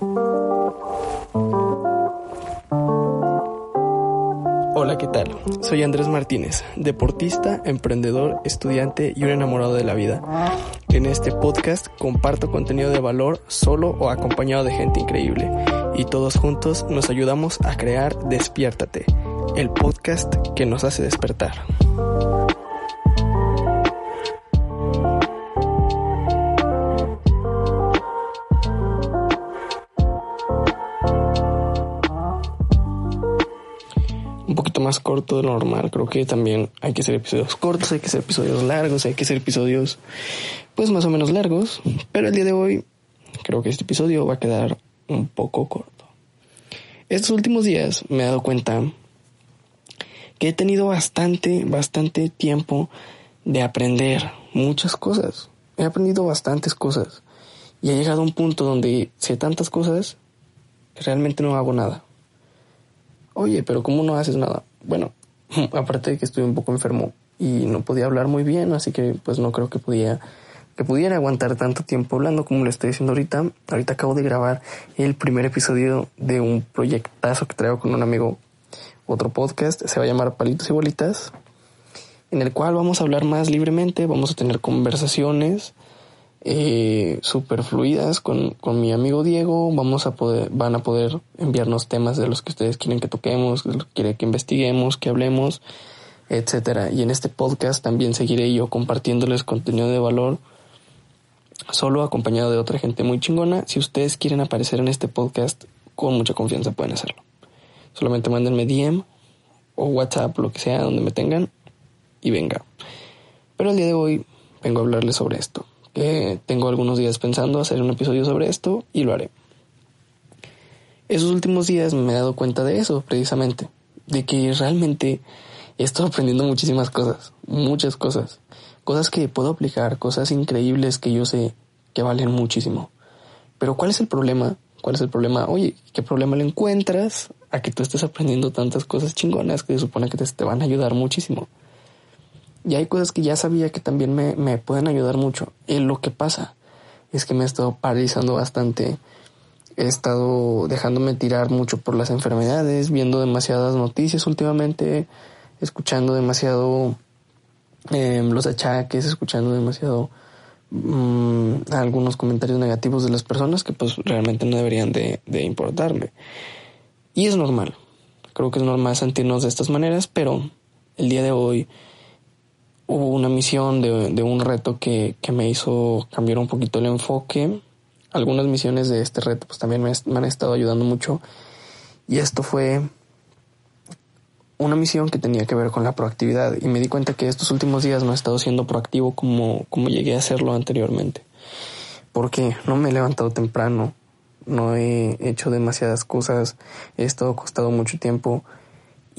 Hola, ¿qué tal? Soy Andrés Martínez, deportista, emprendedor, estudiante y un enamorado de la vida. En este podcast comparto contenido de valor solo o acompañado de gente increíble y todos juntos nos ayudamos a crear Despiértate, el podcast que nos hace despertar. Más corto de lo normal. Creo que también hay que hacer episodios cortos, hay que hacer episodios largos, hay que hacer episodios pues más o menos largos. Pero el día de hoy creo que este episodio va a quedar un poco corto. Estos últimos días me he dado cuenta que he tenido bastante, bastante tiempo de aprender muchas cosas. He aprendido bastantes cosas. Y he llegado a un punto donde sé tantas cosas que realmente no hago nada. Oye, pero ¿cómo no haces nada? Bueno, aparte de que estoy un poco enfermo y no podía hablar muy bien, así que pues no creo que podía que pudiera aguantar tanto tiempo hablando como lo estoy diciendo ahorita. Ahorita acabo de grabar el primer episodio de un proyectazo que traigo con un amigo, otro podcast, se va a llamar Palitos y Bolitas, en el cual vamos a hablar más libremente, vamos a tener conversaciones eh, super fluidas con, con, mi amigo Diego. Vamos a poder, van a poder enviarnos temas de los que ustedes quieren que toquemos, que quieren que investiguemos, que hablemos, etcétera. Y en este podcast también seguiré yo compartiéndoles contenido de valor, solo acompañado de otra gente muy chingona. Si ustedes quieren aparecer en este podcast, con mucha confianza pueden hacerlo. Solamente mándenme DM o WhatsApp, lo que sea, donde me tengan, y venga. Pero el día de hoy vengo a hablarles sobre esto tengo algunos días pensando hacer un episodio sobre esto y lo haré. Esos últimos días me he dado cuenta de eso, precisamente, de que realmente he estado aprendiendo muchísimas cosas, muchas cosas, cosas que puedo aplicar, cosas increíbles que yo sé que valen muchísimo. Pero ¿cuál es el problema? ¿Cuál es el problema? Oye, ¿qué problema le encuentras a que tú estés aprendiendo tantas cosas chingonas que se supone que te, te van a ayudar muchísimo? Y hay cosas que ya sabía que también me, me pueden ayudar mucho. Y lo que pasa es que me he estado paralizando bastante. He estado dejándome tirar mucho por las enfermedades, viendo demasiadas noticias últimamente, escuchando demasiado eh, los achaques, escuchando demasiado mmm, algunos comentarios negativos de las personas que pues realmente no deberían de, de importarme. Y es normal. Creo que es normal sentirnos de estas maneras, pero el día de hoy hubo una misión de, de un reto que, que, me hizo cambiar un poquito el enfoque. Algunas misiones de este reto pues también me, me, han estado ayudando mucho. Y esto fue una misión que tenía que ver con la proactividad. Y me di cuenta que estos últimos días no he estado siendo proactivo como, como llegué a hacerlo anteriormente. Porque no me he levantado temprano, no he hecho demasiadas cosas, he estado acostado mucho tiempo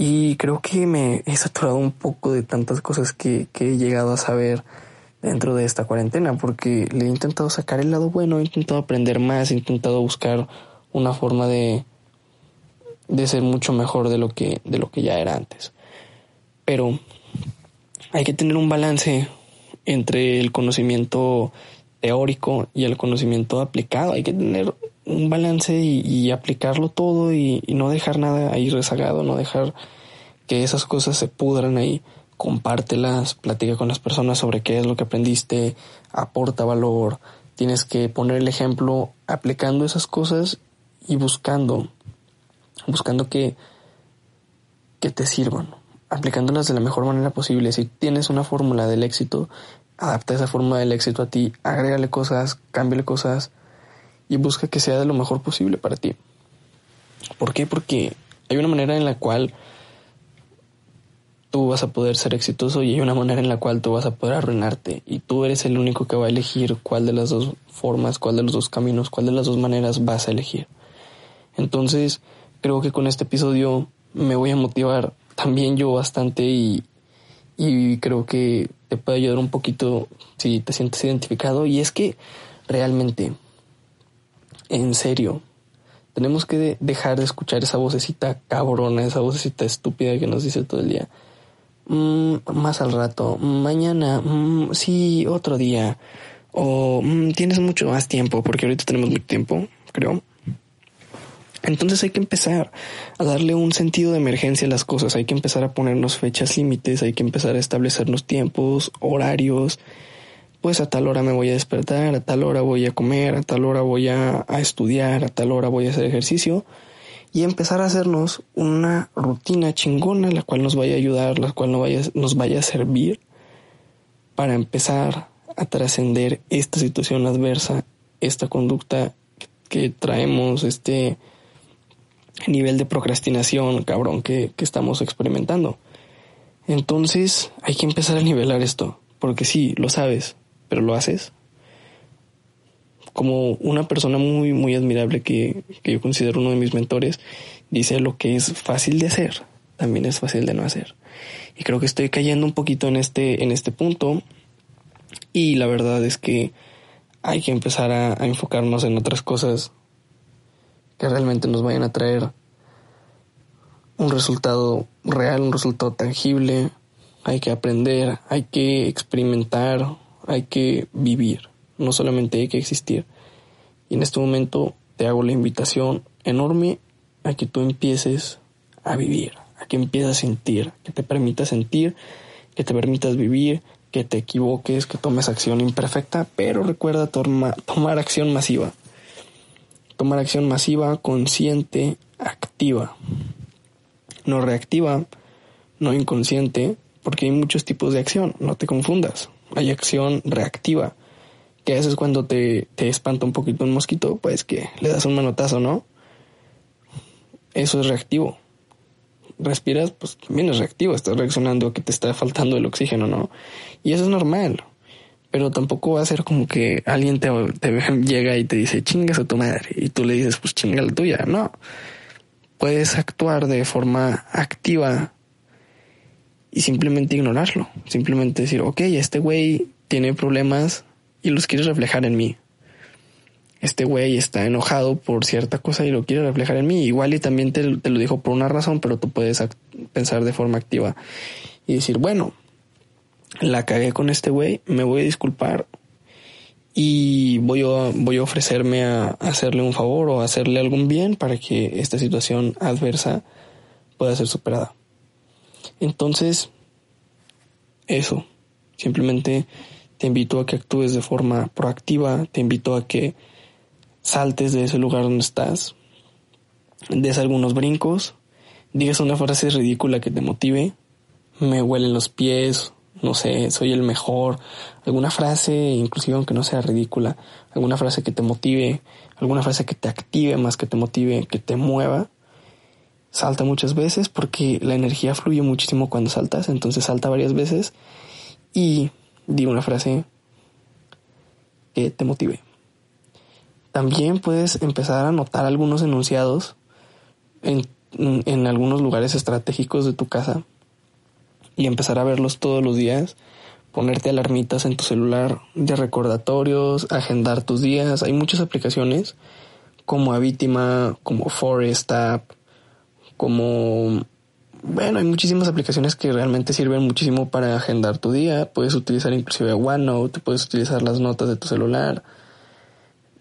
y creo que me he saturado un poco de tantas cosas que, que he llegado a saber dentro de esta cuarentena, porque le he intentado sacar el lado bueno, he intentado aprender más, he intentado buscar una forma de, de ser mucho mejor de lo que, de lo que ya era antes. Pero hay que tener un balance entre el conocimiento teórico y el conocimiento aplicado. Hay que tener un balance y, y aplicarlo todo y, y, no dejar nada ahí rezagado, no dejar que esas cosas se pudran ahí. Compártelas, platica con las personas sobre qué es lo que aprendiste, aporta valor. Tienes que poner el ejemplo aplicando esas cosas y buscando, buscando que, que te sirvan, aplicándolas de la mejor manera posible. Si tienes una fórmula del éxito, adapta esa fórmula del éxito a ti, agrégale cosas, cámbiale cosas y busca que sea de lo mejor posible para ti. ¿Por qué? Porque hay una manera en la cual tú vas a poder ser exitoso y hay una manera en la cual tú vas a poder arruinarte y tú eres el único que va a elegir cuál de las dos formas, cuál de los dos caminos, cuál de las dos maneras vas a elegir. Entonces, creo que con este episodio me voy a motivar también yo bastante y, y creo que te puede ayudar un poquito si te sientes identificado y es que realmente en serio tenemos que dejar de escuchar esa vocecita cabrona, esa vocecita estúpida que nos dice todo el día. Mm, más al rato, mañana, mm, sí, otro día. O mm, tienes mucho más tiempo, porque ahorita tenemos mucho tiempo, creo. Entonces hay que empezar a darle un sentido de emergencia a las cosas, hay que empezar a ponernos fechas límites, hay que empezar a establecernos tiempos, horarios, pues a tal hora me voy a despertar, a tal hora voy a comer, a tal hora voy a, estudiar, a tal hora voy a hacer ejercicio y empezar a hacernos una rutina chingona la cual nos vaya a ayudar, la cual nos vaya, nos vaya a servir para empezar a trascender esta situación adversa, esta conducta que traemos, este nivel de procrastinación, cabrón, que, que estamos experimentando. Entonces hay que empezar a nivelar esto, porque sí, lo sabes, pero lo haces. Como una persona muy, muy admirable que, que yo considero uno de mis mentores, dice lo que es fácil de hacer, también es fácil de no hacer. Y creo que estoy cayendo un poquito en este, en este punto. Y la verdad es que hay que empezar a, a enfocarnos en otras cosas que realmente nos vayan a traer un resultado real, un resultado tangible. Hay que aprender, hay que experimentar, hay que vivir, no solamente hay que existir. Y en este momento te hago la invitación enorme a que tú empieces a vivir, a que empieces a sentir, que te permitas sentir, que te permitas vivir, que te equivoques, que tomes acción imperfecta, pero recuerda tomar acción masiva tomar acción masiva, consciente, activa. No reactiva, no inconsciente, porque hay muchos tipos de acción, no te confundas. Hay acción reactiva, que haces cuando te, te espanta un poquito un mosquito, pues que le das un manotazo, ¿no? Eso es reactivo. Respiras, pues también es reactivo, estás reaccionando a que te está faltando el oxígeno, ¿no? Y eso es normal pero tampoco va a ser como que alguien te, llega y te dice chingas a tu madre y tú le dices pues chinga la tuya. No, puedes actuar de forma activa y simplemente ignorarlo. Simplemente decir, ok, este güey tiene problemas y los quiere reflejar en mí. Este güey está enojado por cierta cosa y lo quiere reflejar en mí. Igual y también te, te lo dijo por una razón, pero tú puedes pensar de forma activa y decir, bueno, la cagué con este güey, me voy a disculpar y voy a, voy a ofrecerme a hacerle un favor o hacerle algún bien para que esta situación adversa pueda ser superada. Entonces, eso, simplemente te invito a que actúes de forma proactiva, te invito a que saltes de ese lugar donde estás, des algunos brincos, digas una frase ridícula que te motive, me huelen los pies no sé, soy el mejor, alguna frase, inclusive aunque no sea ridícula, alguna frase que te motive, alguna frase que te active más que te motive, que te mueva, salta muchas veces porque la energía fluye muchísimo cuando saltas, entonces salta varias veces y di una frase que te motive. También puedes empezar a notar algunos enunciados en, en algunos lugares estratégicos de tu casa y empezar a verlos todos los días, ponerte alarmitas en tu celular de recordatorios, agendar tus días. Hay muchas aplicaciones como Abitima, como Forest App, como... Bueno, hay muchísimas aplicaciones que realmente sirven muchísimo para agendar tu día. Puedes utilizar inclusive OneNote, puedes utilizar las notas de tu celular.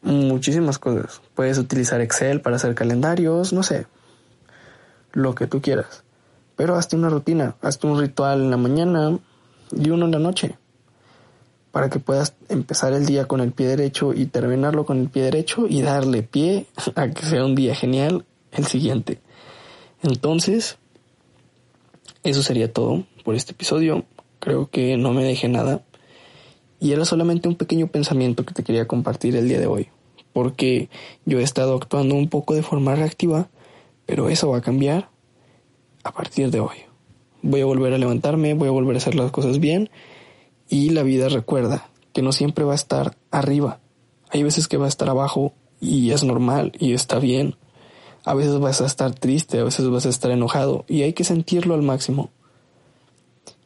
Muchísimas cosas. Puedes utilizar Excel para hacer calendarios, no sé. Lo que tú quieras. Pero hazte una rutina, hazte un ritual en la mañana y uno en la noche. Para que puedas empezar el día con el pie derecho y terminarlo con el pie derecho y darle pie a que sea un día genial el siguiente. Entonces, eso sería todo por este episodio. Creo que no me dejé nada. Y era solamente un pequeño pensamiento que te quería compartir el día de hoy. Porque yo he estado actuando un poco de forma reactiva, pero eso va a cambiar a partir de hoy. Voy a volver a levantarme, voy a volver a hacer las cosas bien y la vida recuerda que no siempre va a estar arriba. Hay veces que va a estar abajo y es normal y está bien. A veces vas a estar triste, a veces vas a estar enojado y hay que sentirlo al máximo.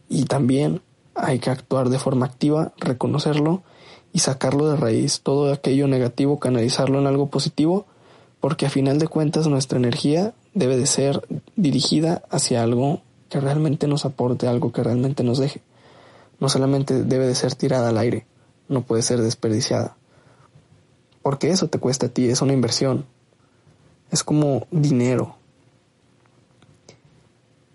Y también hay que actuar de forma activa, reconocerlo y sacarlo de raíz, todo aquello negativo, canalizarlo en algo positivo, porque a final de cuentas nuestra energía debe de ser dirigida hacia algo que realmente nos aporte, algo que realmente nos deje. No solamente debe de ser tirada al aire, no puede ser desperdiciada. Porque eso te cuesta a ti, es una inversión. Es como dinero.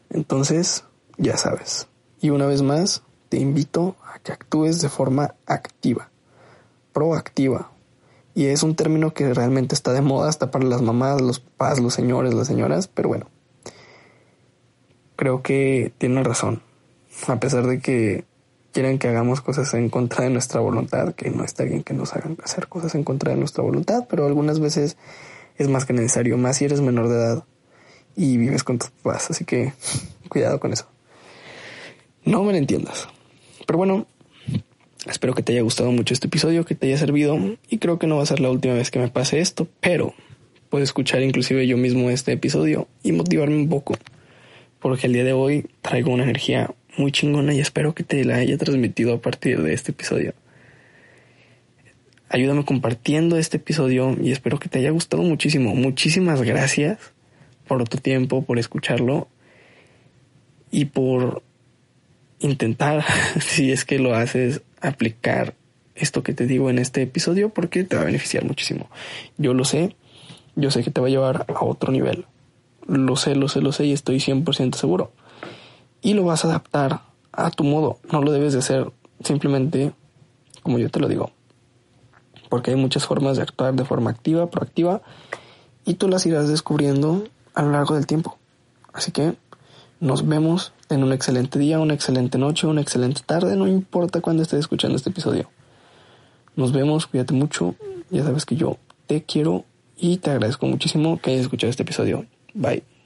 Entonces, ya sabes. Y una vez más, te invito a que actúes de forma activa, proactiva. Y es un término que realmente está de moda hasta para las mamás, los papás, los señores, las señoras, pero bueno, creo que tienen razón. A pesar de que quieren que hagamos cosas en contra de nuestra voluntad, que no está bien que nos hagan hacer cosas en contra de nuestra voluntad, pero algunas veces es más que necesario, más si eres menor de edad y vives con tus papás, así que cuidado con eso. No me lo entiendas. Pero bueno, espero que te haya gustado mucho este episodio, que te haya servido y creo que no va a ser la última vez que me pase esto, pero puedo escuchar inclusive yo mismo este episodio y motivarme un poco, porque el día de hoy traigo una energía muy chingona y espero que te la haya transmitido a partir de este episodio. Ayúdame compartiendo este episodio y espero que te haya gustado muchísimo. Muchísimas gracias por tu tiempo, por escucharlo y por intentar, si es que lo haces, aplicar esto que te digo en este episodio porque te va a beneficiar muchísimo. Yo lo sé, yo sé que te va a llevar a otro nivel. Lo sé, lo sé, lo sé y estoy 100% seguro y lo vas a adaptar a tu modo. No lo debes de hacer simplemente como yo te lo digo. Porque hay muchas formas de actuar de forma activa, proactiva, y tú las irás descubriendo a lo largo del tiempo. Así que nos vemos en un excelente día, una excelente noche, una excelente tarde, no importa cuándo estés escuchando este episodio. Nos vemos, cuídate mucho, ya sabes que yo te quiero y te agradezco muchísimo que hayas escuchado este episodio. Bye.